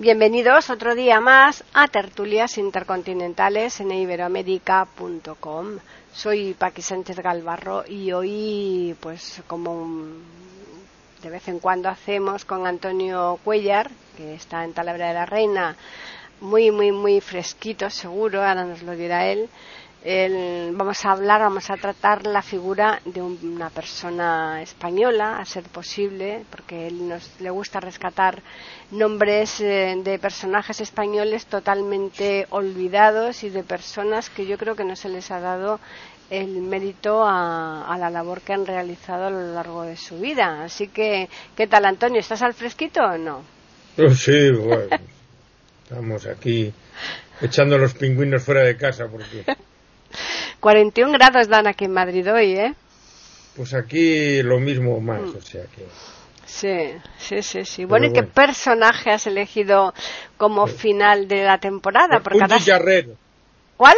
Bienvenidos otro día más a Tertulias Intercontinentales en iberoamérica.com. Soy Paqui Sánchez Galvarro y hoy, pues como de vez en cuando hacemos con Antonio Cuellar, que está en Talabra de la Reina, muy, muy, muy fresquito seguro, ahora nos lo dirá él, vamos a hablar, vamos a tratar la figura de una persona española, a ser posible, porque él nos le gusta rescatar nombres eh, de personajes españoles totalmente olvidados y de personas que yo creo que no se les ha dado el mérito a, la labor que han realizado a lo largo de su vida. Así que, ¿qué tal, Antonio? ¿Estás al fresquito o no? Oh, sí, bueno, estamos aquí echando los pingüinos fuera de casa porque 41 grados dan aquí en Madrid hoy, ¿eh? Pues aquí lo mismo más, mm. o sea que... Sí, sí, sí, sí. Bueno, ¿y qué personaje has elegido como final de la temporada? Porque un cada... ¿Cuál?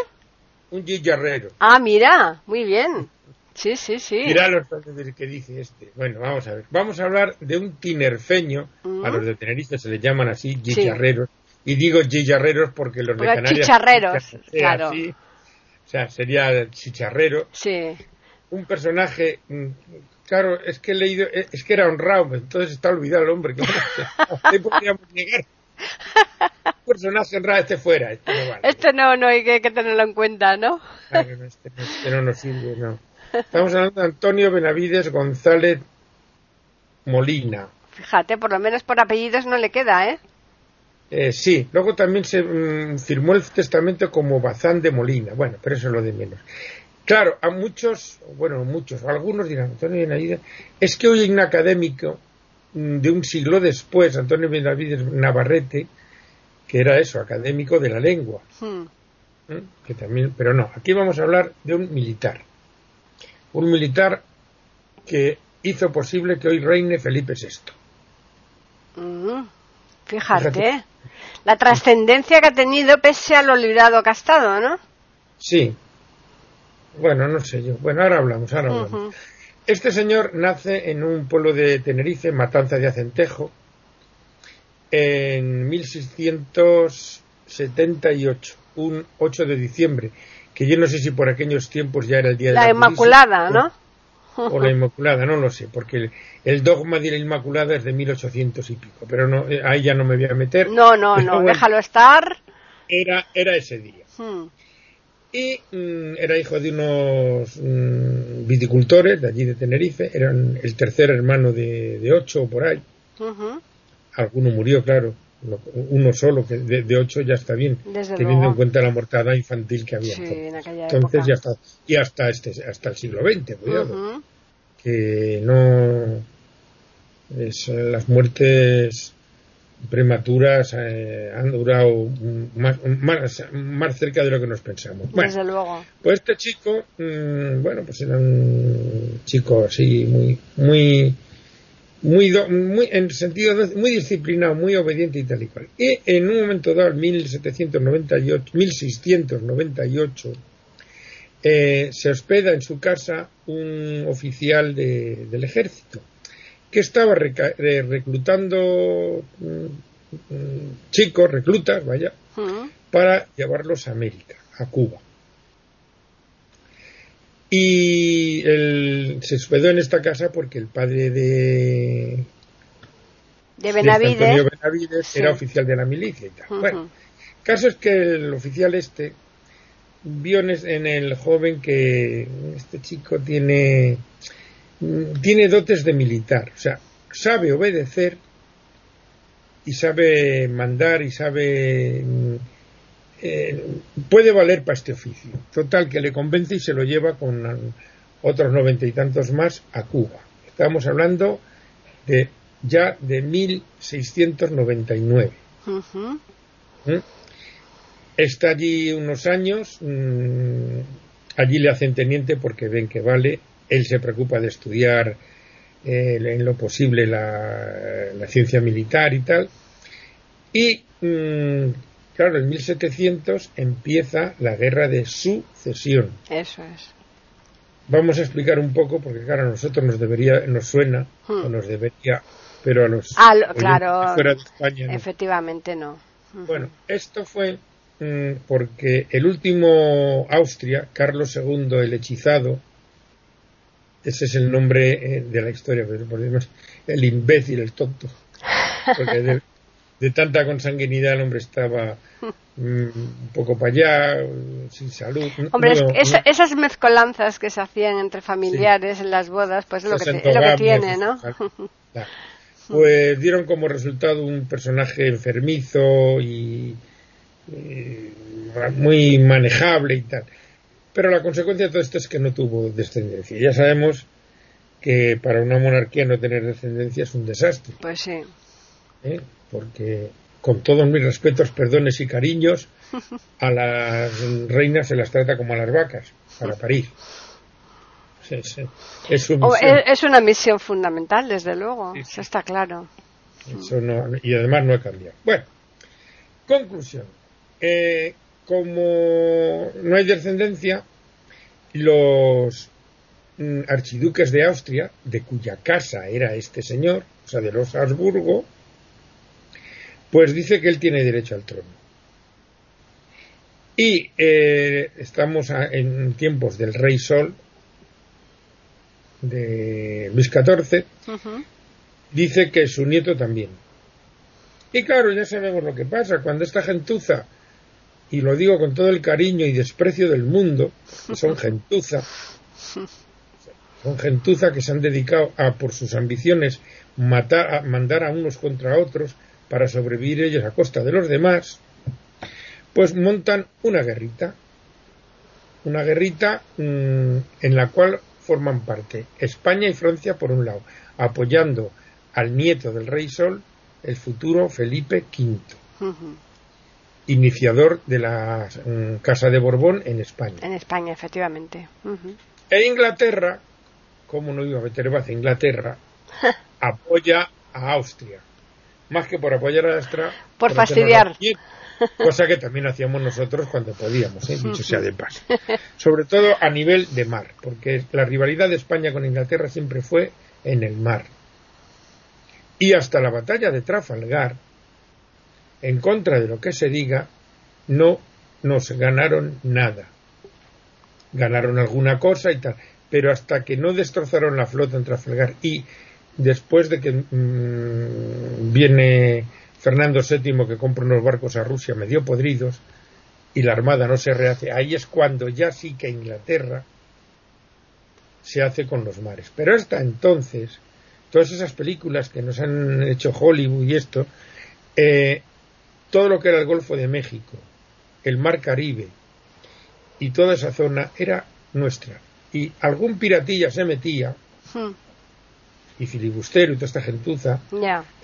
Un guillarrero. Ah, mira, muy bien. Sí, sí, sí. Mira los que dice este. Bueno, vamos a ver. Vamos a hablar de un tinerfeño. A mm. los de Tenerife se les llaman así, guillarreros. Y digo guillarreros porque los de Canarias... Chicharreros, claro. Sea, sería chicharrero. Sí. Un personaje, mm, claro, es que he leído, eh, es que era honrado, entonces está olvidado el hombre. Que podríamos negar. Un personaje honrado, este fuera. Este no, vale. este no, no hay que, tenerlo en cuenta, ¿no? Claro, no, este, este no nos sirve, no. Estamos hablando de Antonio Benavides González Molina. Fíjate, por lo menos por apellidos no le queda, ¿eh? Eh, sí, luego también se mm, firmó el testamento como Bazán de Molina. Bueno, pero eso es lo de menos. Claro, a muchos, bueno, muchos, algunos dirán, Antonio Benavides, es que hoy hay un académico mm, de un siglo después, Antonio Benavides Navarrete, que era eso, académico de la lengua. Hmm. ¿Mm? Que también, pero no, aquí vamos a hablar de un militar. Un militar que hizo posible que hoy reine Felipe VI. Fíjate la trascendencia que ha tenido pese a lo olvidado que ha estado, ¿no? Sí. Bueno, no sé yo. Bueno, ahora hablamos, ahora hablamos. Este señor nace en un pueblo de Tenerife, Matanza de Acentejo, en 1678, un 8 de diciembre, que yo no sé si por aquellos tiempos ya era el día de la, la Inmaculada, ¿no? O la Inmaculada, no lo sé, porque el, dogma de la Inmaculada es de 1800 y pico, pero no, eh, ahí ya no me voy a meter. No, no, no, déjalo estar. Era, era ese día. Hmm. Y mm, era hijo de unos mm, viticultores de allí de Tenerife, eran el tercer hermano de, ocho o por ahí. Alguno murió, claro, uno solo, que de, ocho ya está bien, teniendo en cuenta la mortalidad infantil que había. entonces. ya está, y hasta este, hasta el siglo XX, cuidado, que no es, las muertes prematuras eh, han durado más, más, cerca de lo que nos pensamos. Desde luego. Pues este chico, mm, bueno, pues era un chico así muy, muy muy, muy en sentido muy disciplinado, muy obediente y tal y cual. Y en un momento dado, en 1798, 1698, eh, se hospeda en su casa un oficial de, del ejército que estaba eh, reclutando mm, mm, chicos, reclutas, vaya, para llevarlos a América, a Cuba. Y él se hospedó en esta casa porque el padre de, de Benavides, era oficial de la milicia y tal. Bueno, el caso es que el oficial este vio en el joven que este chico tiene tiene dotes de militar, o sea, sabe obedecer y sabe mandar y sabe eh, puede valer para este oficio. Total, que le convence y se lo lleva con otros noventa y tantos más a Cuba. Estamos hablando de ya de 1699. ¿Mm? está allí unos años, mm, allí le hacen teniente porque ven que vale, él se preocupa de estudiar eh, en lo posible la, ciencia militar y tal, y mm, claro, en 1700 empieza la guerra de sucesión. Eso es. Vamos a explicar un poco, porque claro, a nosotros nos debería, nos suena, o hmm. nos debería, pero a los ah, claro, fuera de España. Efectivamente no. Bueno, esto fue mm, porque el último Austria, Carlos II el hechizado, ese es el nombre eh, de la historia, pero por el imbécil, el tonto. Porque de, tanta consanguinidad el hombre estaba mm, un poco para allá, sin salud. Hombre, esas mezcolanzas que se hacían entre familiares en las bodas, pues es lo, que, es lo que tiene, ¿no? pues dieron como resultado un personaje enfermizo y, muy manejable y tal. Pero la consecuencia de todo esto es que no tuvo descendencia. Ya sabemos que para una monarquía no tener descendencia es un desastre. Pues sí. ¿Eh? Porque, con todos mis respetos, perdones y cariños, a las reinas se las trata como a las vacas, para París. Es, una misión fundamental, desde luego, eso está claro. y además no ha cambiado. Bueno, conclusión. Eh, como no hay descendencia, los mm, archiduques de Austria, de cuya casa era este señor, o sea, de los Habsburgo, pues dice que él tiene derecho al trono. Y eh, estamos en tiempos del rey Sol, de Luis XIV, dice que su nieto también. Y claro, ya sabemos lo que pasa. Cuando esta gentuza, y lo digo con todo el cariño y desprecio del mundo, son gentuza, son gentuza que se han dedicado a, por sus ambiciones, matar, a mandar a unos contra otros para sobrevivir ellos a costa de los demás, pues montan una guerrita. Una guerrita mm, en la cual forman parte España y Francia por un lado, apoyando al nieto del rey Sol, el futuro Felipe V, iniciador de la mm, Casa de Borbón en España. En España, efectivamente. E Inglaterra, como no iba a meter base Inglaterra, apoya a Austria. Más que por apoyar a Austria. Por fastidiar. cosa que también hacíamos nosotros cuando podíamos, ¿eh? dicho sea de paso. Sobre todo a nivel de mar, porque la rivalidad de España con Inglaterra siempre fue en el mar. Y hasta la batalla de Trafalgar, en contra de lo que se diga, no nos ganaron nada. Ganaron alguna cosa y tal, pero hasta que no destrozaron la flota en Trafalgar y después de que mm, viene Fernando VII que compra unos barcos a Rusia medio podridos y la armada no se rehace, ahí es cuando ya sí que Inglaterra se hace con los mares. Pero hasta entonces, todas esas películas que nos han hecho Hollywood y esto, eh, todo lo que era el Golfo de México, el Mar Caribe y toda esa zona era nuestra. Y algún piratilla se metía, hmm. Y filibustero y toda esta gentuza,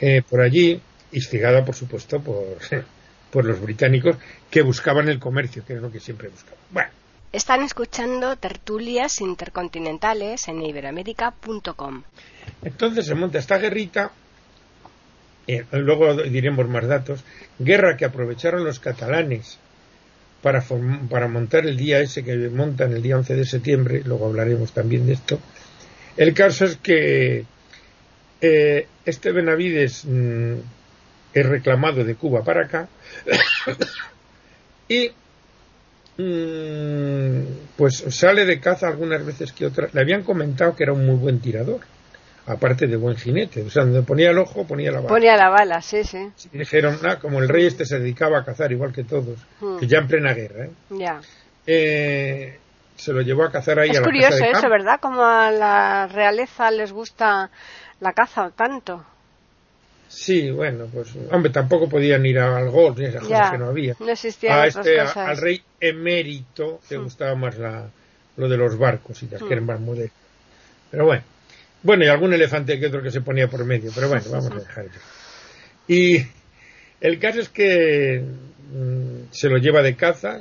eh, por allí, instigada por supuesto por, por los británicos que buscaban el comercio, que es lo que siempre buscaban. Bueno. Están escuchando tertulias intercontinentales en iberoamérica.com. Entonces se monta esta guerrita, eh, luego diremos más datos, guerra que aprovecharon los catalanes para, para montar el día ese que montan el día 11 de septiembre, luego hablaremos también de esto. El caso es que eh, este Benavides mm, es reclamado de Cuba para acá y mm, pues sale de caza algunas veces que otras. Le habían comentado que era un muy buen tirador, aparte de buen jinete. O sea, donde ponía el ojo, ponía la bala. Ponía la bala, sí, sí. dijeron, ah, como el rey este se dedicaba a cazar igual que todos, hmm. que ya en plena guerra, ¿eh? Ya. Eh, se lo llevó a cazar ahí es a la curioso eso, ¿verdad? Como a la realeza les gusta la caza tanto. Sí, bueno, pues, hombre, tampoco podían ir al golf, ni esas cosas que no había. No existían a este, Al rey emérito le hmm. gustaba más la, lo de los barcos y las que eran hmm. más modernas. Pero bueno, bueno, y algún elefante que otro que se ponía por medio, pero bueno, vamos a dejar eso. Y El caso es que mm, se lo lleva de caza,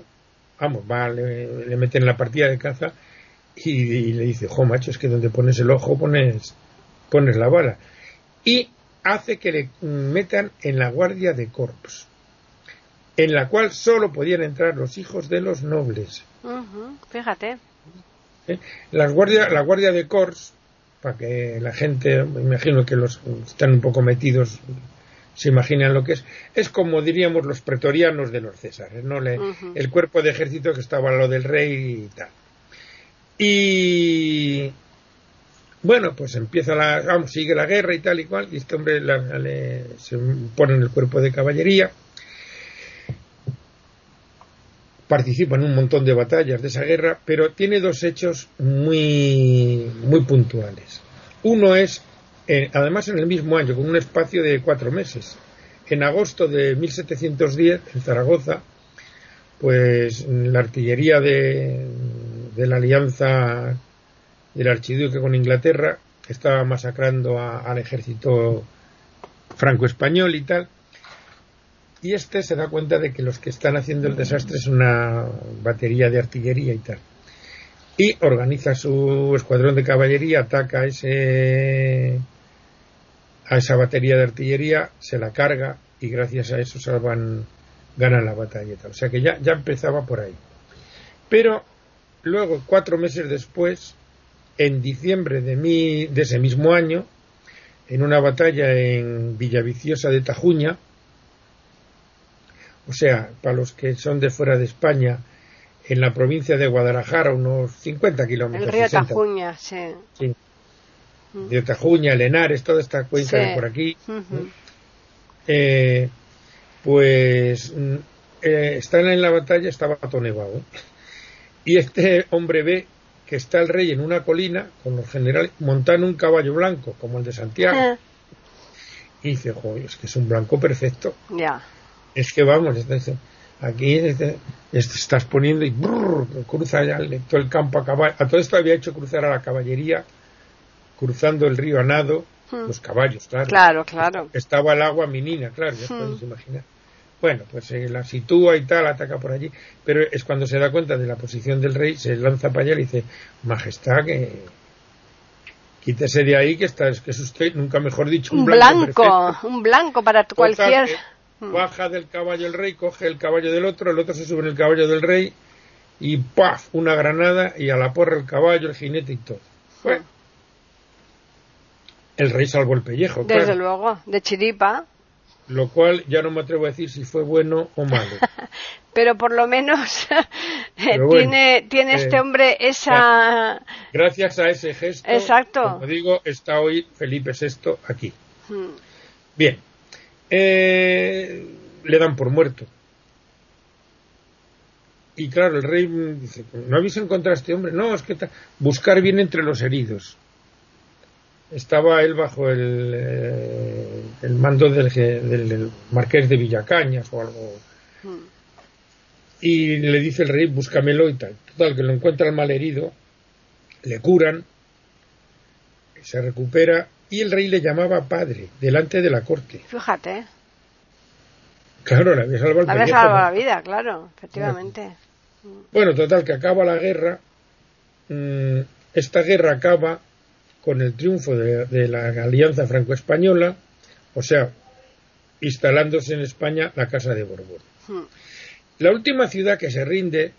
vamos, va, le, le meten en la partida de caza y, le dice, jo, macho, es que donde pones el ojo pones, pones la bala. Y hace que le metan en la guardia de corps, en la cual solo podían entrar los hijos de los nobles. fíjate. ¿Eh? Las guardia, la guardia de corps, para que la gente, me imagino que los están un poco metidos, se imaginan lo que es, es como diríamos los pretorianos de los Césares, ¿no? El cuerpo de ejército que estaba a lo del rey y tal. Y bueno, pues empieza la, vamos, sigue la guerra y tal y cual, y este hombre se pone en el cuerpo de caballería, participa en un montón de batallas de esa guerra, pero tiene dos hechos muy, muy puntuales. Uno es, eh, además en el mismo año, con un espacio de cuatro meses. En agosto de 1710, en Zaragoza, pues la artillería de, de la alianza del archiduque con Inglaterra estaba masacrando al ejército franco-español y tal. Y este se da cuenta de que los que están haciendo el desastre es una batería de artillería y tal. Y organiza su escuadrón de caballería, ataca a, ese, a esa batería de artillería, se la carga y gracias a eso salvan, ganan la batalla. O sea que ya, ya empezaba por ahí. Pero Luego, cuatro meses después, en diciembre de, mi, de ese mismo año, en una batalla en Villaviciosa de Tajuña, o sea, para los que son de fuera de España, en la provincia de Guadalajara, unos 50 kilómetros. El río Tajuña, sí. sí. De Tajuña, Lenares, toda esta cuenca de por aquí. Eh, pues mm, eh, están en la batalla, estaba todo nevado. Y este hombre ve que está el rey en una colina con los generales montando un caballo blanco, como el de Santiago. Ah. Y dice, joder, es que es un blanco perfecto. Ya. Es que vamos, aquí estás poniendo y cruza ya todo el campo a caballo. A todo esto había hecho cruzar a la caballería, cruzando el río a nado, hmm. los caballos, claro. Claro, claro. Estaba el agua minina, claro, ya hmm. puedes imaginar. Bueno, pues se la sitúa y tal, ataca por allí, pero es cuando se da cuenta de la posición del rey, se lanza para allá y dice, Majestad, que quítese de ahí, que, está, que es usted, nunca mejor dicho, un, blanco. un blanco para cualquier... Mm. baja del caballo el rey, coge el caballo del otro, el otro se sube en el caballo del rey y ¡paf! una granada y a la porra el caballo, el jinete y todo. Bueno, el rey salvó el pellejo. Desde luego, de chiripa lo cual ya no me atrevo a decir si fue bueno o malo. Pero por lo menos tiene, tiene este eh, hombre esa... Gracias a ese gesto, Exacto. como digo, está hoy Felipe VI aquí. Hmm. Bien, eh, le dan por muerto. Y claro, el rey dice, ¿no habéis encontrado a este hombre? No, es que buscar bien entre los heridos estaba él bajo el, eh, el mando del, del, marqués de Villacañas o algo. Hmm. Y le dice el rey, búscamelo y tal. Total, que lo encuentra el malherido, le curan, se recupera y el rey le llamaba padre delante de la corte. Fíjate. Claro, le había salvado, había salvado la vida, claro, efectivamente. Bueno, total, que acaba la guerra. Mm, esta guerra acaba con el triunfo de, la alianza franco-española, o sea, instalándose en España la Casa de Borbón. Hmm. La última ciudad que se rinde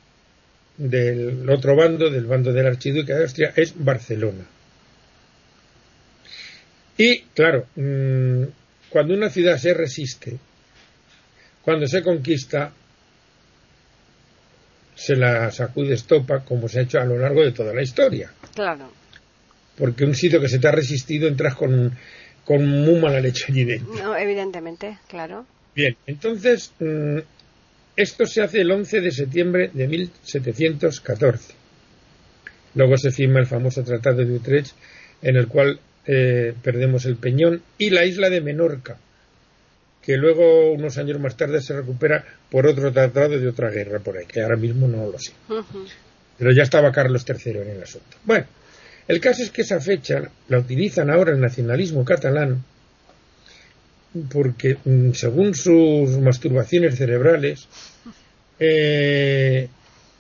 del otro bando, del bando del archiduque de Austria, es Barcelona. Y, claro, mm, cuando una ciudad se resiste, cuando se conquista, se la sacude estopa, como se ha hecho a lo largo de toda la historia. Claro porque un sitio que se te ha resistido entras con, con muy mala leche allí dentro. No, evidentemente, claro. Bien, entonces, mm, esto se hace el 11 de septiembre de 1714. Luego se firma el famoso Tratado de Utrecht, en el cual eh, perdemos el Peñón y la isla de Menorca, que luego, unos años más tarde, se recupera por otro tratado de otra guerra por ahí, que ahora mismo no lo sé. Pero ya estaba Carlos III en el asunto. Bueno, el caso es que esa fecha la utilizan ahora el nacionalismo catalán porque mm, según sus masturbaciones cerebrales, eh,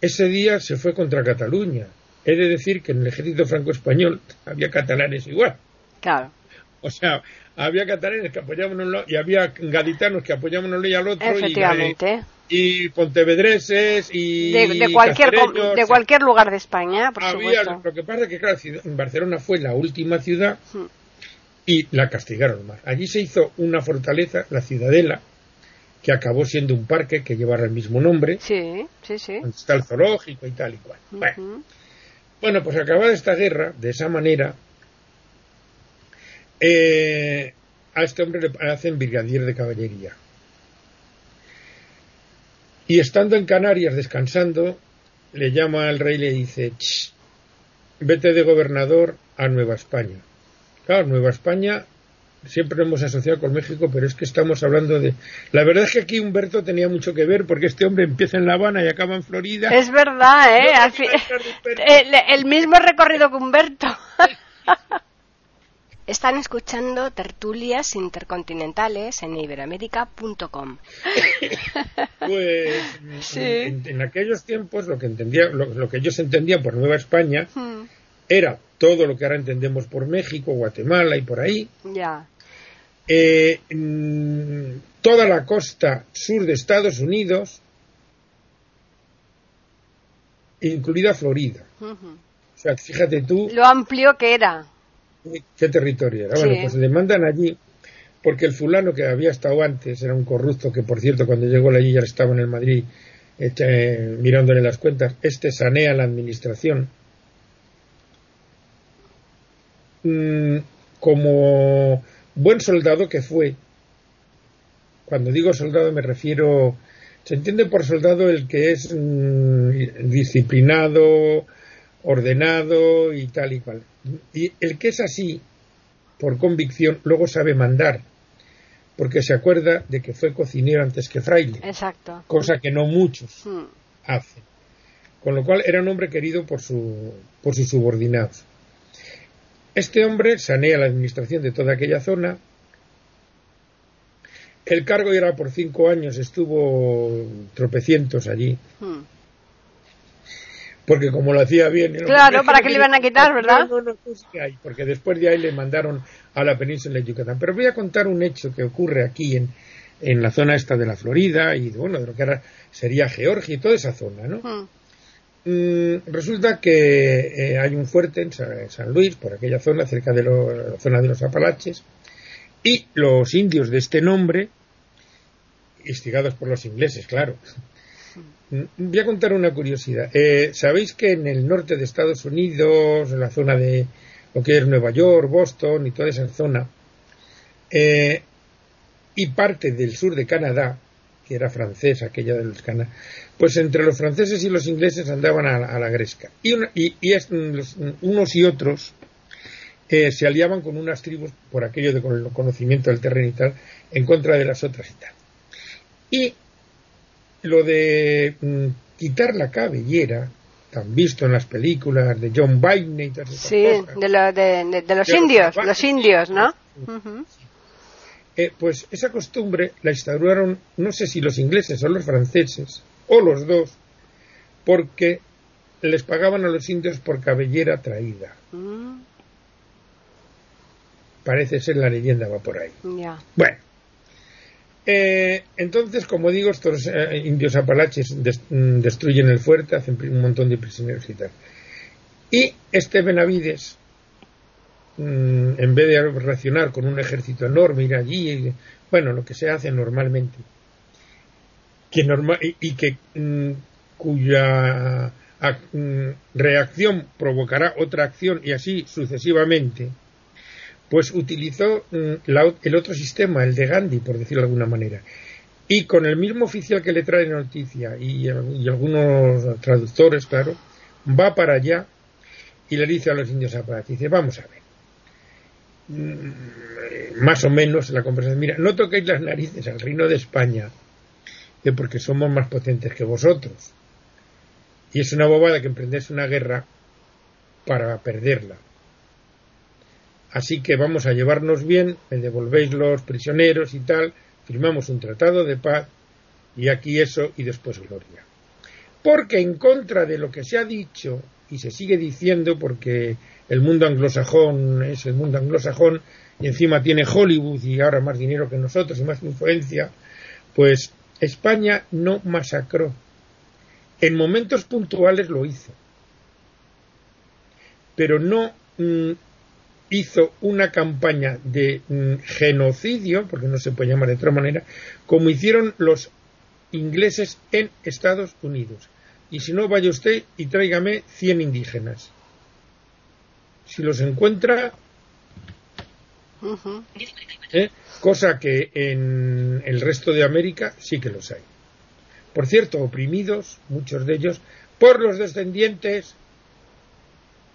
ese día se fue contra Cataluña. He de decir que en el ejército franco-español había catalanes igual. Claro. O sea, había catalanes que apoyaban uno y había gaditanos que apoyaban uno y al otro. Efectivamente. Y, pontevedreses y. De, cualquier, de cualquier lugar de España, por había, Lo que pasa es que, claro, Barcelona fue la última ciudad hmm. y la castigaron más. Allí se hizo una fortaleza, la Ciudadela, que acabó siendo un parque que llevara el mismo nombre. Sí, sí, sí. Está el zoológico y tal y cual. bueno. bueno, pues acabada esta guerra, de esa manera, eh, a este hombre le hacen brigadier de caballería. Y estando en Canarias descansando, le llama al rey y le dice, vete de gobernador a Nueva España. Claro, Nueva España siempre lo hemos asociado con México, pero es que estamos hablando de... La verdad es que aquí Humberto tenía mucho que ver porque este hombre empieza en La Habana y acaba en Florida. Es verdad, ¿eh? el, mismo recorrido que Humberto. Están escuchando tertulias intercontinentales en iberoamérica.com. Pues en, aquellos tiempos lo que entendía, lo, que ellos entendían por Nueva España hmm. era todo lo que ahora entendemos por México, Guatemala y por ahí. Ya. Eh, mm, toda la costa sur de Estados Unidos, incluida Florida. O sea, fíjate tú. Lo amplio que era qué territorio era. Bueno, pues le mandan allí porque el fulano que había estado antes era un corrupto que, por cierto, cuando llegó allí ya estaba en el Madrid este, mirándole las cuentas. Este sanea la administración. Mm, como buen soldado que fue, cuando digo soldado me refiero, se entiende por soldado el que es mm, disciplinado, ordenado y tal y cual. Y el que es así, por convicción, luego sabe mandar, porque se acuerda de que fue cocinero antes que fraile. Exacto. Cosa que no muchos hmm. hacen. Con lo cual era un hombre querido por, su, por sus subordinados. Este hombre sanea la administración de toda aquella zona. El cargo era por cinco años, estuvo tropecientos allí. Hmm porque como lo hacía bien. Claro, ¿para qué le iban a quitar, verdad? Porque después de ahí le mandaron a la península de Yucatán. Pero voy a contar un hecho que ocurre aquí en, en la zona esta de la Florida y bueno, de lo que ahora sería Georgia y toda esa zona, ¿no? Hmm. Mm, resulta que eh, hay un fuerte en San, Luis, por aquella zona, cerca de la zona de los Apalaches, y los indios de este nombre, instigados por los ingleses, claro, voy a contar una curiosidad. Eh, Sabéis que en el norte de Estados Unidos, en la zona de lo que es Nueva York, Boston y toda esa zona, eh, y parte del sur de Canadá, que era francesa, aquella de los Canadá, pues entre los franceses y los ingleses andaban a, la gresca. Y, unos y otros eh, se aliaban con unas tribus por aquello de conocimiento del terreno y tal, en contra de las otras y tal. Y lo de mm, quitar la cabellera, tan visto en las películas de John Wayne y todas Sí, de, los indios, los, indios, ¿no? Eh, pues esa costumbre la instauraron, no sé si los ingleses o los franceses, o los dos, porque les pagaban a los indios por cabellera traída. Mm. Parece ser la leyenda va por ahí. Bueno, eh, entonces, como digo, estos eh, indios apalaches mm, destruyen el fuerte, hacen un montón de prisioneros y tal. Y este Benavides, mm, en vez de reaccionar con un ejército enorme, ir allí, bueno, lo que se hace normalmente, que y, que mm, cuya reacción provocará otra acción y así sucesivamente, pues utilizó mm, el otro sistema, el de Gandhi, por decirlo de alguna manera. Y con el mismo oficial que le trae noticia y, algunos traductores, claro, va para allá y le dice a los indios aparatos, dice, vamos a ver, mm, más o menos la conversación, mira, no toquéis las narices al reino de España, porque somos más potentes que vosotros. Y es una bobada que emprendéis una guerra para perderla así que vamos a llevarnos bien, me devolvéis los prisioneros y tal, firmamos un tratado de paz y aquí eso y después gloria. Porque en contra de lo que se ha dicho y se sigue diciendo, porque el mundo anglosajón es el mundo anglosajón y encima tiene Hollywood y ahora más dinero que nosotros y más influencia, pues España no masacró. En momentos puntuales lo hizo, pero no mm, hizo una campaña de mm, genocidio, porque no se puede llamar de otra manera, como hicieron los ingleses en Estados Unidos. Y si no, vaya usted y tráigame 100 indígenas. Si los encuentra, ¿eh? cosa que en el resto de América sí que los hay. Por cierto, oprimidos, muchos de ellos, por los descendientes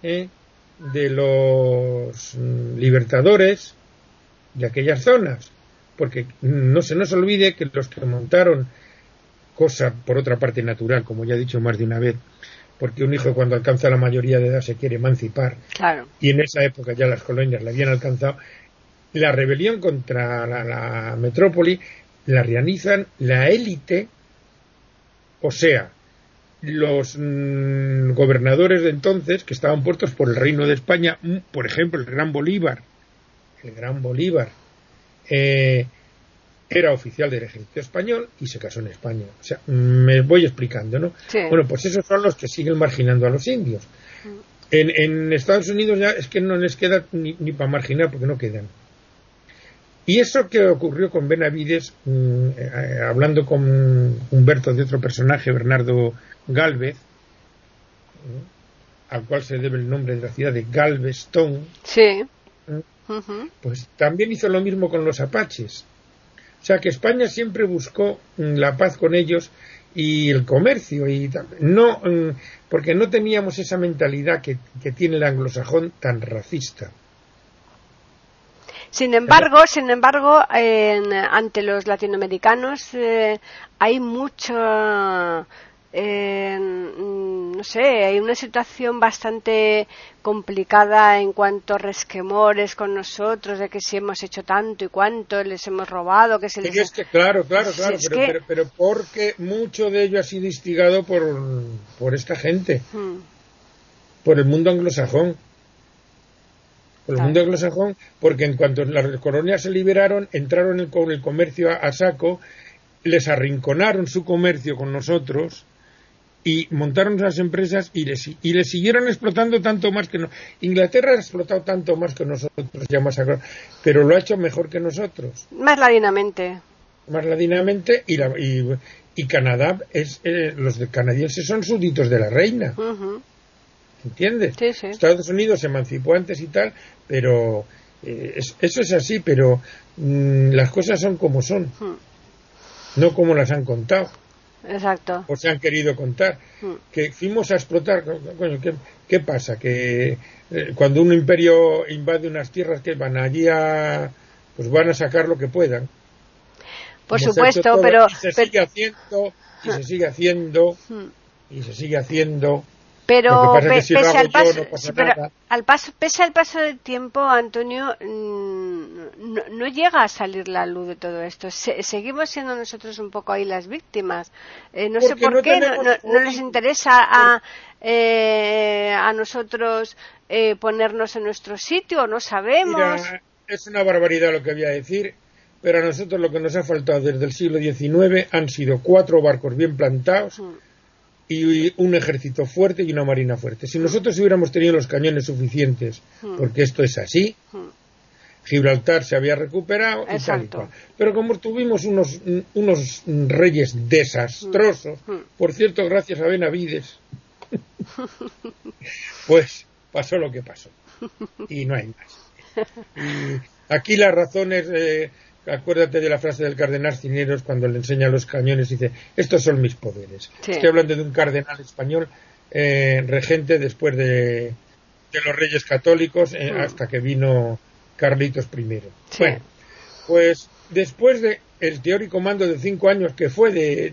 ¿eh? De los mm, libertadores de aquellas zonas. Porque no se nos olvide que los que montaron cosa por otra parte natural, como ya he dicho más de una vez, porque un hijo cuando alcanza la mayoría de edad se quiere emancipar. Y en esa época ya las colonias la habían alcanzado. La rebelión contra la, metrópoli la realizan la élite, o sea, los mm, gobernadores de entonces que estaban puestos por el Reino de España, mm, por ejemplo, el Gran Bolívar, el Gran Bolívar, eh, era oficial del ejército español y se casó en España. O sea, me voy explicando, ¿no? Bueno, pues esos son los que siguen marginando a los indios. Mm. En, Estados Unidos ya es que no les queda ni, para marginar porque no quedan. Y eso que ocurrió con Benavides, mm, eh, hablando con Humberto de otro personaje, Bernardo Galvez, al cual se debe el nombre de la ciudad de Galveston, sí. pues también hizo lo mismo con los apaches. O sea que España siempre buscó mm, la paz con ellos y el comercio y no mm, porque no teníamos esa mentalidad que, tiene el anglosajón tan racista. Sin embargo, sin embargo, ante los latinoamericanos eh, hay mucho no sé, hay una situación bastante complicada en cuanto a resquemores con nosotros, de que si hemos hecho tanto y cuánto les hemos robado, que se les... claro, claro, claro, pero, pero, porque mucho de ello ha sido instigado por, por esta gente, hmm. por el mundo anglosajón. Por el mundo anglosajón, porque en cuanto las colonias se liberaron, entraron con el comercio a saco, les arrinconaron su comercio con nosotros, y montaron esas empresas y le, y le siguieron explotando tanto más que nosotros. Inglaterra ha explotado tanto más que nosotros, ya más pero lo ha hecho mejor que nosotros. Más ladinamente. Más ladinamente y, la, y, Canadá, es eh, los canadienses son súbditos de la reina. ¿Entiendes? Estados Unidos se emancipó antes y tal, pero eh, eso es así, pero mm, las cosas son como son, no como las han contado. Exacto. O se han querido contar. Hmm. Que fuimos a explotar. ¿qué, pasa? Que eh, cuando un imperio invade unas tierras, que van allí a. Pues van a sacar lo que puedan. Por supuesto, pero. Y se sigue haciendo, y se sigue haciendo, hmm. y se sigue haciendo. Pero, pese, al paso, pese al paso del tiempo, Antonio, mm, no, llega a salir la luz de todo esto. seguimos siendo nosotros un poco ahí las víctimas. Eh, no sé por qué no, les interesa a, eh, a nosotros eh, ponernos en nuestro sitio, no sabemos. es una barbaridad lo que voy a decir, pero a nosotros lo que nos ha faltado desde el siglo XIX han sido cuatro barcos bien plantados. Mm y un ejército fuerte y una marina fuerte. Si nosotros hubiéramos tenido los cañones suficientes, hmm. porque esto es así, hmm. Gibraltar se había recuperado y tal y Pero como tuvimos unos, unos reyes desastrosos, hmm. por cierto, gracias a Benavides, pues pasó lo que pasó. Y no hay más. Y aquí las razones eh, acuérdate de la frase del cardenal Cineros cuando le enseña los cañones y dice, estos son mis poderes. Estoy hablando de un cardenal español eh, regente después de, los reyes católicos eh, mm. hasta que vino Carlitos I. Bueno, pues después de el teórico mando de cinco años que fue de,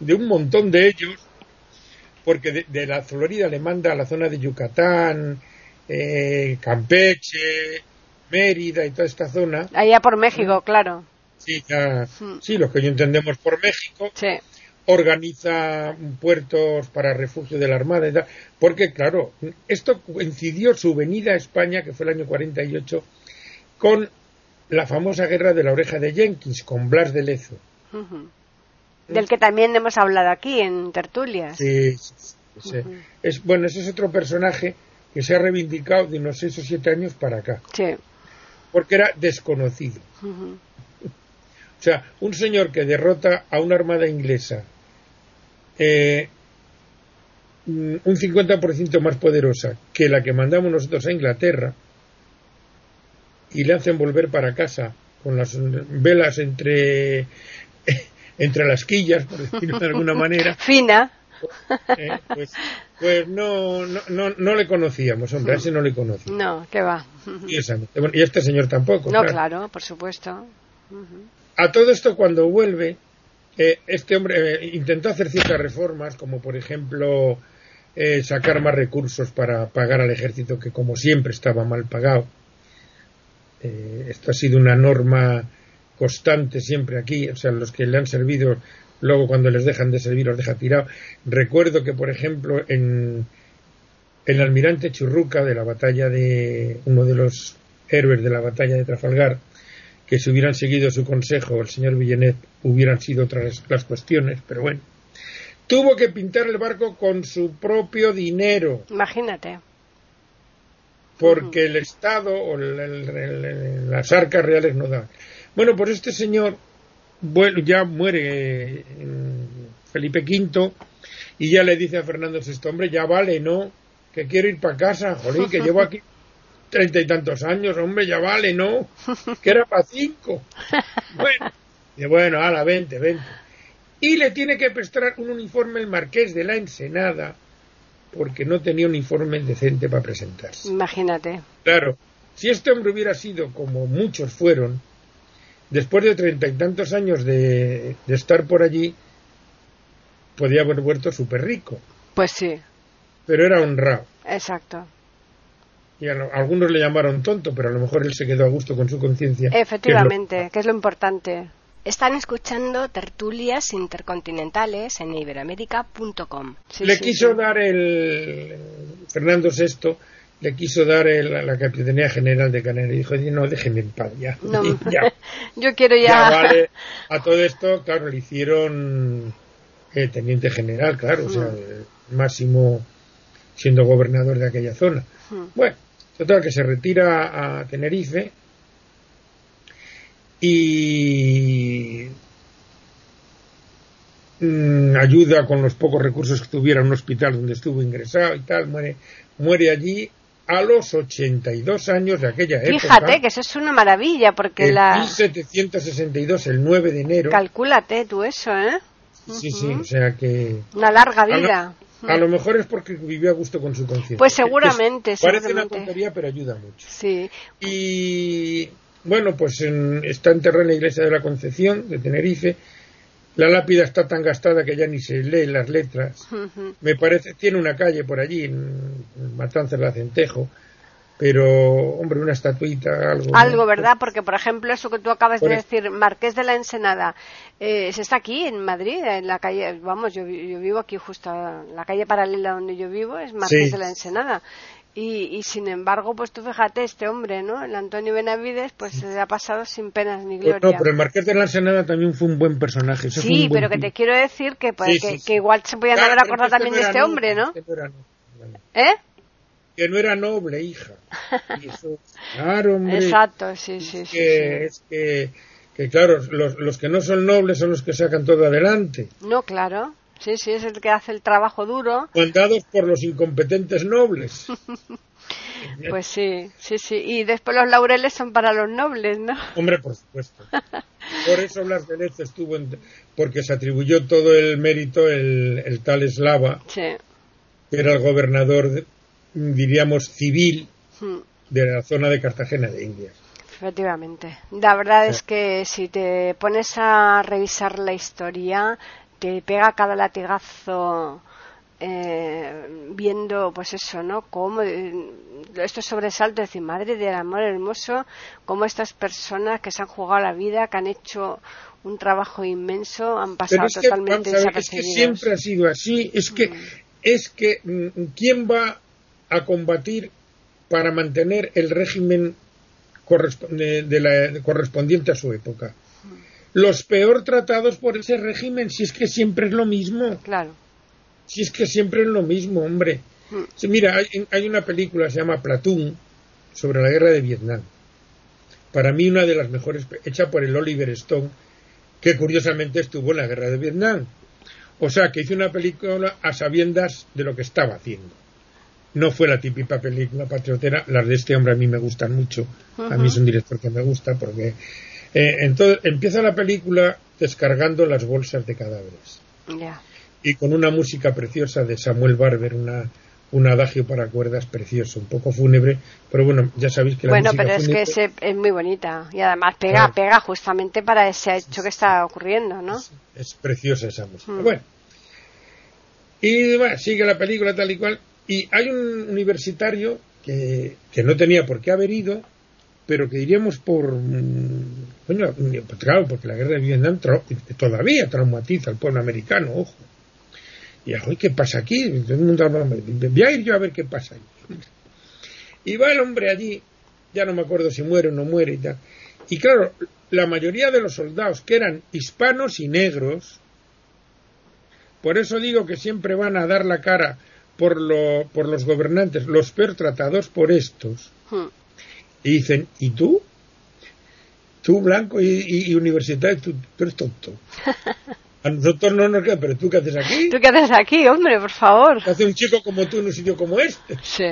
de, un montón de ellos, porque de, la Florida le manda a la zona de Yucatán, eh, Campeche, Mérida y toda esta zona. Allá por México, claro. Sí, ya, hmm. sí, lo que yo entendemos por México. Sí. Organiza puertos para refugio de la Armada y tal. Porque, claro, esto coincidió su venida a España, que fue el año 48, con la famosa guerra de la oreja de Jenkins, con Blas de Lezo. Del que también hemos hablado aquí en Tertulias. Sí, sí, es, bueno, ese es otro personaje que se ha reivindicado de unos seis o siete años para acá. Sí. Porque era desconocido. O sea, un señor que derrota a una armada inglesa eh, un 50% más poderosa que la que mandamos nosotros a Inglaterra y le hacen volver para casa con las velas entre entre las quillas, por decirlo de alguna manera. Fina. Eh, pues, pues no, no, no, le conocíamos, hombre, a ese no le conocía. No, que va. Y, y este señor tampoco. No, claro, por supuesto. A todo esto, cuando vuelve, eh, este hombre eh, intentó hacer ciertas reformas, como por ejemplo sacar más recursos para pagar al ejército, que como siempre estaba mal pagado. esto ha sido una norma constante siempre aquí, o sea, los que le han servido, luego cuando les dejan de servir los deja tirado. Recuerdo que, por ejemplo, en el almirante Churruca de la batalla de uno de los héroes de la batalla de Trafalgar, que si hubieran seguido su consejo, el señor Villenet, hubieran sido otras las cuestiones, pero bueno. Tuvo que pintar el barco con su propio dinero. Imagínate. Porque el Estado o las arcas reales no dan. Bueno, pues este señor ya muere eh, Felipe V y ya le dice a Fernando VI, hombre, ya vale, ¿no? Que quiero ir para casa, jolín, que llevo aquí treinta y tantos años, hombre, ya vale, ¿no? Que era para cinco. Bueno, y bueno, la vente, vente. Y le tiene que prestar un uniforme el marqués de la Ensenada porque no tenía un uniforme decente para presentarse. Imagínate. Claro, si este hombre hubiera sido como muchos fueron, después de treinta y tantos años de, estar por allí, podía haber vuelto súper rico. Pues sí. Pero era honrado. Exacto. Y algunos le llamaron tonto, pero a lo mejor él se quedó a gusto con su conciencia. Efectivamente, que es, lo... importante. Están escuchando tertulias intercontinentales en iberoamérica.com. le quiso dar el Fernando VI le quiso dar la capitanía general de Canarias y dijo, no, déjenme en paz ya. Yo quiero ya. vale. A todo esto, claro, le hicieron eh, teniente general, claro, o sea, mm. máximo siendo gobernador de aquella zona. Mm. Bueno, total que se retira a Tenerife y mm, ayuda con los pocos recursos que tuviera un hospital donde estuvo ingresado y tal, muere, muere allí a los 82 años de aquella época. Fíjate que eso es una maravilla porque en la 1762 el 9 de enero. Calcúlate tú eso, ¿eh? Sí, sí, o sea que una larga vida. A lo, mejor es porque vivió a gusto con su conciencia. Pues seguramente, Parece una tontería, pero ayuda mucho. Sí. Y bueno, pues está enterrado en la iglesia de la Concepción de Tenerife la lápida está tan gastada que ya ni se leen las letras. Me parece, tiene una calle por allí, en Matanzas la Centejo, pero, hombre, una estatuita, algo. Algo, ¿verdad? Porque, por ejemplo, eso que tú acabas de decir, Marqués de la Ensenada, eh, se está aquí, en Madrid, en la calle, vamos, yo, vivo aquí justo, la calle paralela donde yo vivo es Marqués de la Ensenada. Y, sin embargo, pues tú fíjate, este hombre, ¿no? El Antonio Benavides, pues se ha pasado sin penas ni gloria. No, pero el Marqués de la Ensenada también fue un buen personaje. sí, pero que te quiero decir que, pues, que, igual se podían haber acordado también de este hombre, ¿no? ¿Eh? Que no era noble, hija. claro, hombre. Exacto, sí, sí, sí. Es que, que, claro, los, los que no son nobles son los que sacan todo adelante. No, claro. Sí, sí, es el que hace el trabajo duro. Mandados por los incompetentes nobles. pues sí, sí, sí. Y después los laureles son para los nobles, ¿no? Hombre, por supuesto. Por eso Blas de Lezo estuvo, porque se atribuyó todo el mérito el, tal Eslava, que era el gobernador, diríamos, civil hmm. de la zona de Cartagena de Indias. Efectivamente. La verdad es que si te pones a revisar la historia, te pega cada latigazo eh, viendo pues eso no cómo eh, estos sobresaltos decir madre del amor hermoso cómo estas personas que se han jugado la vida que han hecho un trabajo inmenso han pasado totalmente es que siempre ha sido así es que mm. es que mm, quién va a combatir para mantener el régimen de la, correspondiente a su época. Los peor tratados por ese régimen si es que siempre es lo mismo claro si es que siempre es lo mismo, hombre. Hmm. mira, hay, una película, se llama Platoon, sobre la guerra de Vietnam. Para mí una de las mejores, hecha por el Oliver Stone, que curiosamente estuvo en la guerra de Vietnam. O sea, que hizo una película a sabiendas de lo que estaba haciendo. No fue la típica película patriotera, las de este hombre a mí me gustan mucho. A mí es un director que me gusta porque... Eh, entonces empieza la película descargando las bolsas de cadáveres y con una música preciosa de Samuel Barber, una, un adagio para cuerdas precioso, un poco fúnebre, pero bueno, ya sabéis que la bueno, pero es que es, muy bonita y además pega, pega justamente para ese hecho que está ocurriendo, ¿no? Es, preciosa esa música. Mm. Bueno, y bueno, sigue la película tal y cual, y hay un universitario que, que no tenía por qué haber ido, pero que iríamos por. Mm, bueno, pues claro, porque la guerra de Vietnam todavía traumatiza al pueblo americano, ojo. Y ¿qué pasa aquí? Voy a ir yo a ver qué pasa. Y va el hombre allí, ya no me acuerdo si muere o no muere y tal. Y claro, la mayoría de los soldados que eran hispanos y negros, por eso digo que siempre van a dar la cara por, lo, por los gobernantes, los peor tratados por estos. Y dicen, ¿y tú? Tú blanco y, universitario, tú, tú eres tonto. A nosotros no nos queda, pero tú qué haces aquí? ¿Tú qué haces aquí, hombre, por favor? ¿Qué hace un chico como tú en un sitio como este? Sí.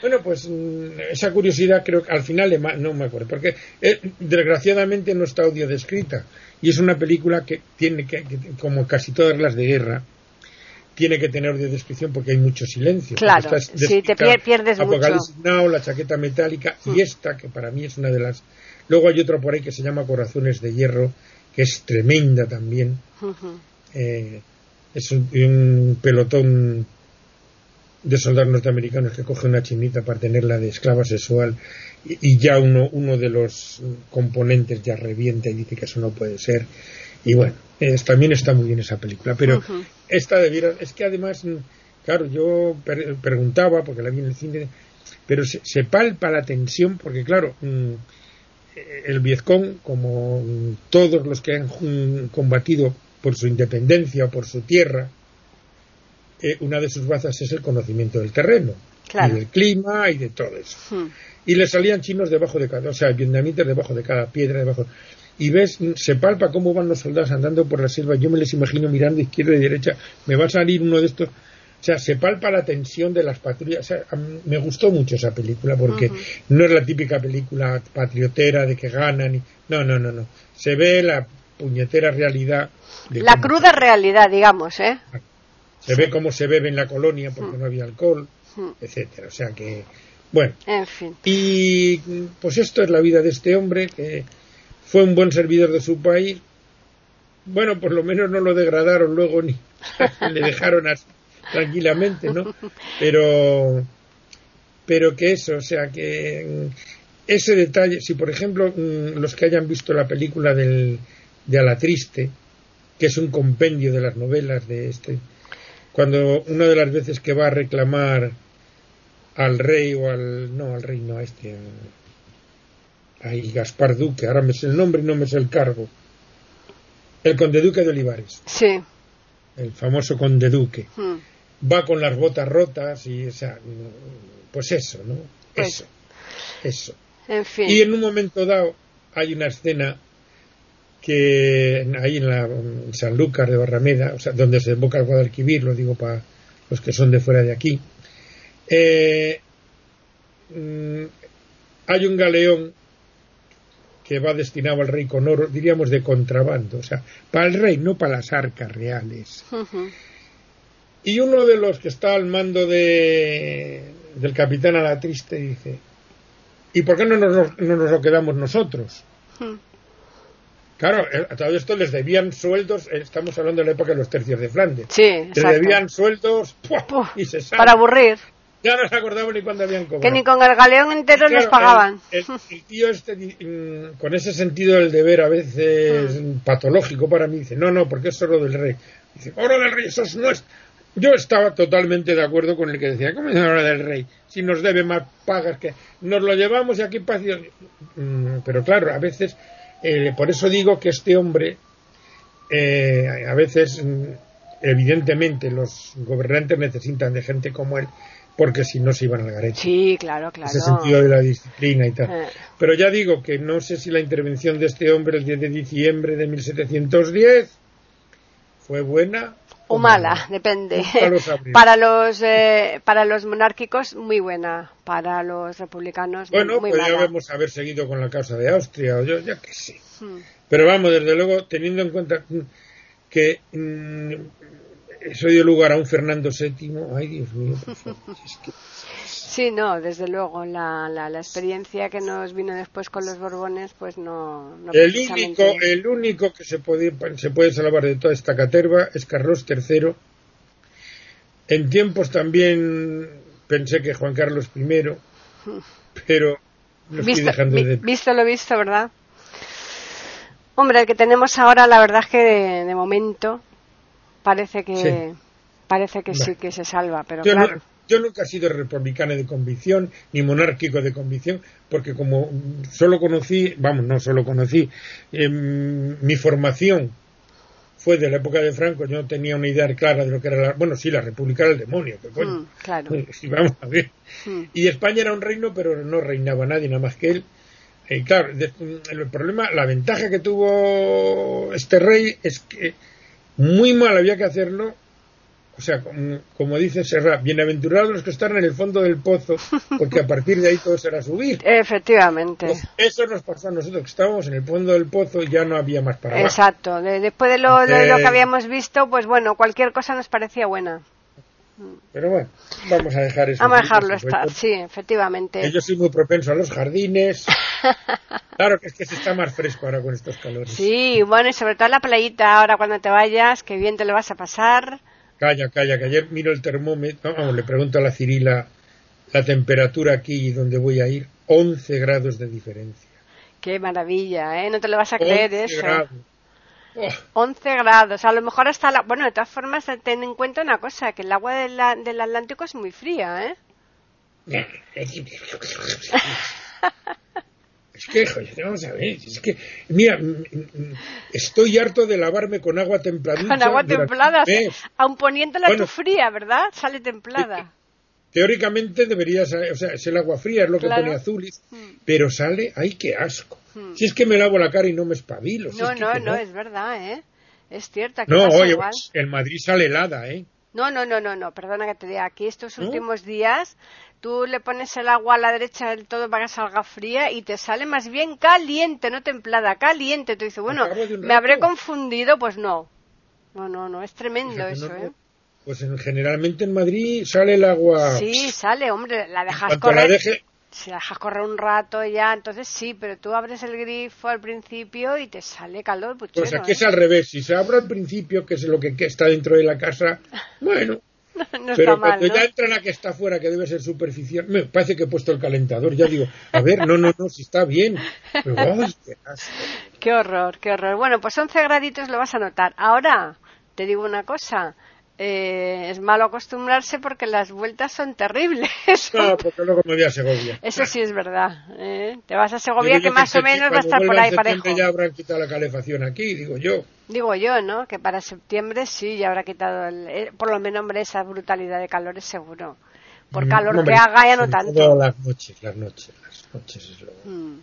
Bueno, pues mm, esa curiosidad creo que al final no me acuerdo, porque eh, desgraciadamente no está audio descrita y es una película que tiene que, como casi todas las de guerra, tiene que tener audio descripción porque hay mucho silencio. Claro, si te pierdes Apocalipsis mucho. la chaqueta metálica y mm. esta que para mí es una de las. Luego hay otra por ahí que se llama Corazones de Hierro, que es tremenda también. Eh, es un, pelotón de soldados norteamericanos que coge una chinita para tenerla de esclava sexual y, ya uno, uno de los componentes ya revienta y dice que eso no puede ser. Y bueno, también está muy bien esa película. Pero esta debiera, es que además, claro, yo preguntaba, porque la vi en el cine, pero se, se palpa la tensión, porque claro, mm, el Vietcong, como todos los que han combatido por su independencia o por su tierra, eh, una de sus bazas es el conocimiento del terreno, y del clima y de todo eso. Hmm. Y le salían chinos debajo de cada, o sea, vietnamitas debajo de cada piedra, debajo. Y ves, se palpa cómo van los soldados andando por la selva. Yo me les imagino mirando izquierda y derecha. Me va a salir uno de estos o sea, se palpa la tensión de las patrullas. me gustó mucho esa película porque no es la típica película patriotera de que ganan. No, no, no, no. Se ve la puñetera realidad. la cruda realidad, digamos, ¿eh? Se ve cómo se bebe en la colonia porque no había alcohol, etcétera. O sea que, bueno. En fin. Y pues esto es la vida de este hombre que fue un buen servidor de su país. Bueno, por lo menos no lo degradaron luego ni le dejaron así tranquilamente, ¿no? Pero, pero que eso, o sea, que mm, ese detalle, si por ejemplo mm, los que hayan visto la película del, de la Triste, que es un compendio de las novelas de este, cuando una de las veces que va a reclamar al rey o al, no, al rey no, a este, a, Gaspar Duque, ahora me sé el nombre y no me sé el cargo, el conde Duque de Olivares. Sí. El famoso conde Duque. Hmm va con las botas rotas y, o sea, pues eso, ¿no? Pues, eso, eso. En fin. Y en un momento dado hay una escena que ahí en, la, San Lucas de Barrameda, o sea, donde se emboca el Guadalquivir, lo digo para los que son de fuera de aquí, eh, mm, hay un galeón que va destinado al rey con oro, diríamos de contrabando, o sea, para el rey, no para las arcas reales. Y uno de los que está al mando de, del capitán a la triste dice, ¿y por qué no nos, no nos lo quedamos nosotros? Claro, eh, a todo esto les debían sueldos, eh, estamos hablando de la época de los tercios de Flandes. Sí, Les debían sueldos y se Para aburrir. Ya no se acordaban ni cuándo habían cobrado. Que ni con el galeón entero les pagaban. El, tío este, mm, con ese sentido del deber a veces hmm. patológico para mí, dice, no, no, porque es oro del rey. Dice, oro del rey, eso es nuestro. Yo estaba totalmente de acuerdo con el que decía, ¿cómo es oro del rey? Si nos debe más pagas que... Nos lo llevamos y aquí paz. Mm, pero claro, a veces eh, por eso digo que este hombre, eh, a veces, mm, evidentemente, los gobernantes necesitan de gente como él, porque si no se iban al garete. Sí, claro, claro. Ese sentido de la disciplina y tal. Eh. Pero ya digo que no sé si la intervención de este hombre el 10 de diciembre de 1710 fue buena o mala, depende. para los eh, para los monárquicos muy buena, para los republicanos bueno, muy, pues ya podríamos haber seguido con la causa de Austria o yo ya que sí. Hmm. Pero vamos, desde luego teniendo en cuenta que mm, eso dio lugar a un Fernando VII, ay Dios mío, es que Sí, no, desde luego. La, la, experiencia que nos vino después con los Borbones, pues no. el, único, el único que se puede, se puede salvar de toda esta caterva es Carlos III. En tiempos también pensé que Juan Carlos I, pero lo estoy dejando de... Visto lo visto, ¿verdad? Hombre, el que tenemos ahora, la verdad es que de, momento parece que. Parece que sí que se salva, pero claro. Yo nunca he sido republicano de convicción, ni monárquico de convicción, porque como solo conocí, vamos, no solo conocí, em, mi formación fue de la época de Franco, yo no tenía una idea clara de lo que era la, bueno, sí, la República del demonio, mm, claro. vamos a ver. Mm. Y España era un reino, pero no reinaba nadie, nada más que él. Y claro, el problema, la ventaja que tuvo este rey es que muy mal había que hacerlo o sea, como, dice Serra, bienaventurados los que están en el fondo del pozo, porque a partir de ahí todo será subir. Efectivamente. Pues eso nos pasó a nosotros, que estábamos en el fondo del pozo y ya no había más para Exacto. después de lo, de lo que habíamos visto, pues bueno, cualquier cosa nos parecía buena. Pero bueno, vamos a dejar eso. Vamos a dejarlo estar, sí, efectivamente. Yo soy muy propenso a los jardines. claro que es que se está más fresco ahora con estos calores. Sí, bueno, y sobre todo la playita, ahora cuando te vayas, que bien te lo vas a pasar. Calla, calla, que ayer miro el termómetro, le pregunto a la Cirila la temperatura aquí y donde voy a ir, 11 grados de diferencia. Qué maravilla, ¿eh? No te lo vas a creer eso. Grados. 11 grados, a lo mejor hasta la... Bueno, de todas formas, ten en cuenta una cosa, que el agua del Atlántico es muy fría, ¿eh? Es que, joder, vamos a ver, es que, mira, estoy harto de lavarme con agua templada. Con agua templada, aun poniéndola tu fría, ¿verdad? Sale templada. Teóricamente debería salir, o sea, es el agua fría, es lo que pone azulis, hmm. pero sale, ay, qué asco. Hmm. Si es que me lavo la cara y no me espabilo. no, no, no, es verdad, ¿eh? Es cierto. No, oye, el Madrid sale helada, ¿eh? No, no, no, no, no, perdona que te diga, aquí estos últimos días tú le pones el agua a la derecha del todo para que salga fría y te sale más bien caliente, no templada, caliente. Tú dices, bueno, ¿me habré confundido? Pues no. No, no, no, es tremendo eso, ¿eh? Pues generalmente en Madrid sale el agua. Sí, sale, hombre, la dejas correr. Si la dejas correr un rato ya, entonces sí, pero tú abres el grifo al principio y te sale calor. pues aquí es ¿eh? al revés, si se abre al principio, que es lo que está dentro de la casa, bueno, pero cuando ya entra la que está fuera, que debe ser superficial, me parece que he puesto el calentador. Ya digo, a ver, no, no, no, si está bien. qué, horror, qué horror. Bueno, pues 11 graditos lo vas a notar. Ahora, te digo una cosa. Eh, es malo acostumbrarse porque las vueltas son terribles. No, porque luego me voy a Segovia. Eso sí es verdad. ¿eh? Te vas a Segovia que más o menos va a estar por ahí parejo. ya habrán quitado la calefacción aquí, digo yo. Digo yo, ¿no? Que para septiembre sí ya habrá quitado, el, eh, por lo menos, hombre, esa brutalidad de calor es seguro. Por mm, calor que haga ya no tanto. Las noches, las noches, las noches es lo, mm.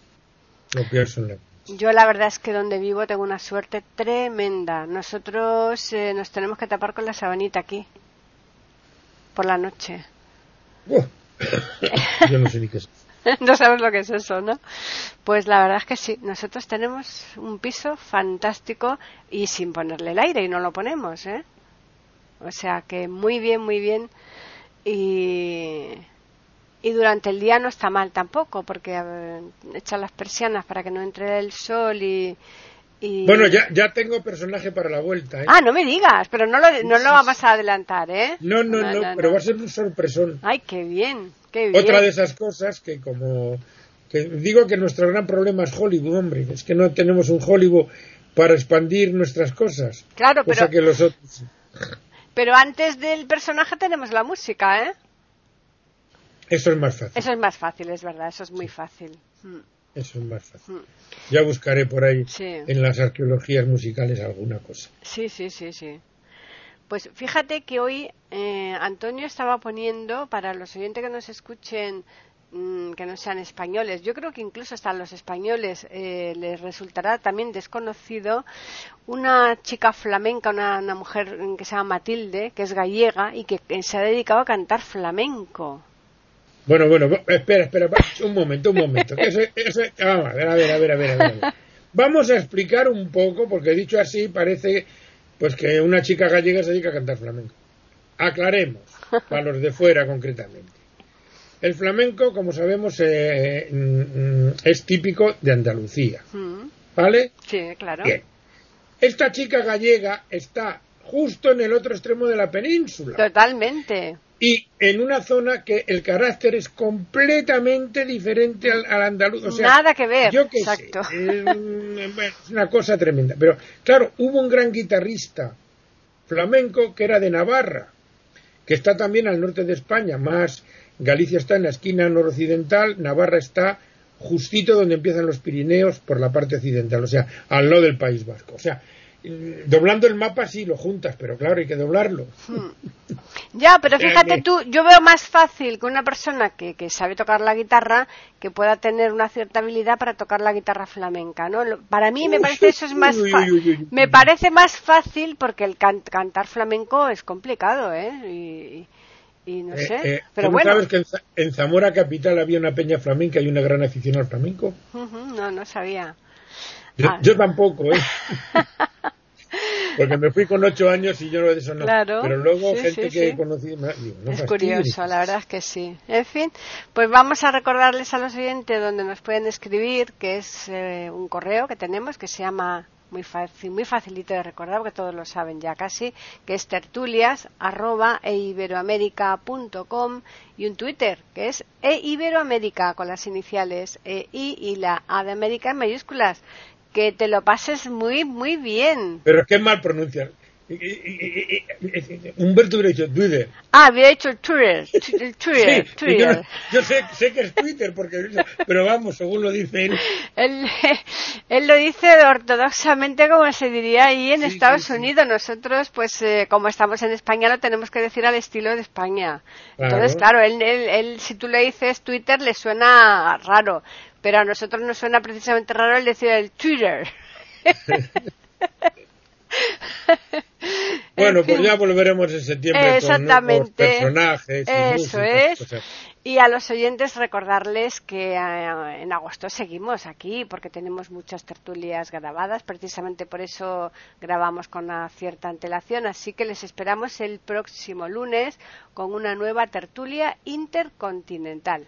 lo peor son las yo la verdad es que donde vivo tengo una suerte tremenda. Nosotros eh, nos tenemos que tapar con la sabanita aquí. Por la noche. yo no sé ni qué es. no sabes lo que es eso, ¿no? Pues la verdad es que sí. Nosotros tenemos un piso fantástico y sin ponerle el aire y no lo ponemos, ¿eh? O sea que muy bien, muy bien. Y y durante el día no está mal tampoco porque echan las persianas para que no entre el sol y, Bueno, ya, ya tengo personaje para la vuelta. ¿eh? Ah, no me digas, pero no lo, no lo vamos a adelantar, ¿eh? No, no, no, pero va a ser un sorpresón. Ay, qué bien, qué bien. Otra de esas cosas que como... Que digo que nuestro gran problema es Hollywood, hombre. Es que no tenemos un Hollywood para expandir nuestras cosas. Claro, pero... que los otros... Pero antes del personaje tenemos la música, ¿eh? Eso es más fácil. Eso es más fácil, es verdad, eso es muy fácil. Mm. Eso es más fácil. Mm. Ya buscaré por ahí en las arqueologías musicales alguna cosa. Sí, sí, sí, sí. Pues fíjate que hoy eh, Antonio estaba poniendo para los oyentes que nos escuchen mm, que no sean españoles. Yo creo que incluso hasta los españoles eh, les resultará también desconocido una chica flamenca, una, una, mujer que se llama Matilde, que es gallega y que se ha dedicado a cantar flamenco. Bueno, bueno, espera, espera, un momento, un momento. vamos, a ver, a ver, a ver, a ver, Vamos a explicar un poco, porque dicho así parece pues que una chica gallega se dedica a cantar flamenco. Aclaremos, para los de fuera concretamente. El flamenco, como sabemos, eh, mm, es típico de Andalucía. Mm. ¿Vale? Sí, claro. Bien. Esta chica gallega está justo en el otro extremo de la península. Totalmente y en una zona que el carácter es completamente diferente al, andaluz. O sea, Nada que ver. Yo Exacto. es, una cosa tremenda. Pero claro, hubo un gran guitarrista flamenco que era de Navarra, que está también al norte de España, más Galicia está en la esquina noroccidental, Navarra está justito donde empiezan los Pirineos por la parte occidental, o sea, al lado del País Vasco. O sea, doblando el mapa sí lo juntas, pero claro, hay que doblarlo. Hmm. Ya, pero fíjate tú, yo veo más fácil que una persona que, que, sabe tocar la guitarra que pueda tener una cierta habilidad para tocar la guitarra flamenca, ¿no? Para mí me parece eso es más me parece más fácil porque el cantar flamenco es complicado, ¿eh? Y, no eh, sé, eh, pero bueno. sabes que en, Zamora capital había una peña flamenca y una gran afición al flamenco? no, no sabía. Yo, ah. yo tampoco, ¿eh? Porque me fui con ocho años y yo de eso no. Claro, Pero luego gente que he conocido. es curioso, la verdad es que sí. En fin, pues vamos a recordarles a los oyentes donde nos pueden escribir, que es eh, un correo que tenemos que se llama muy fácil, muy facilito de recordar porque todos lo saben ya casi, que es tertulias arroba eiberoamerica.com y un Twitter que es eiberoamerica con las iniciales e I y la A de América en mayúsculas que te lo pases muy, muy bien. Pero es que es mal pronunciar. Humberto hubiera dicho Twitter. Ah, hubiera dicho Twitter. Twitter, Twitter. Yo, sé, sé, que es Twitter, porque, pero vamos, según lo dice él. él. lo dice ortodoxamente como se diría ahí en Estados Unidos. Nosotros, pues, eh, como estamos en España, lo tenemos que decir al estilo de España. Entonces, claro, él, él, si tú le dices Twitter, le suena raro pero a nosotros nos suena precisamente raro el decir el Twitter. bueno, pues ya volveremos en septiembre Exactamente. con personajes. Eso es. Y a los oyentes recordarles que eh, en agosto seguimos aquí porque tenemos muchas tertulias grabadas, precisamente por eso grabamos con una cierta antelación, así que les esperamos el próximo lunes con una nueva tertulia intercontinental.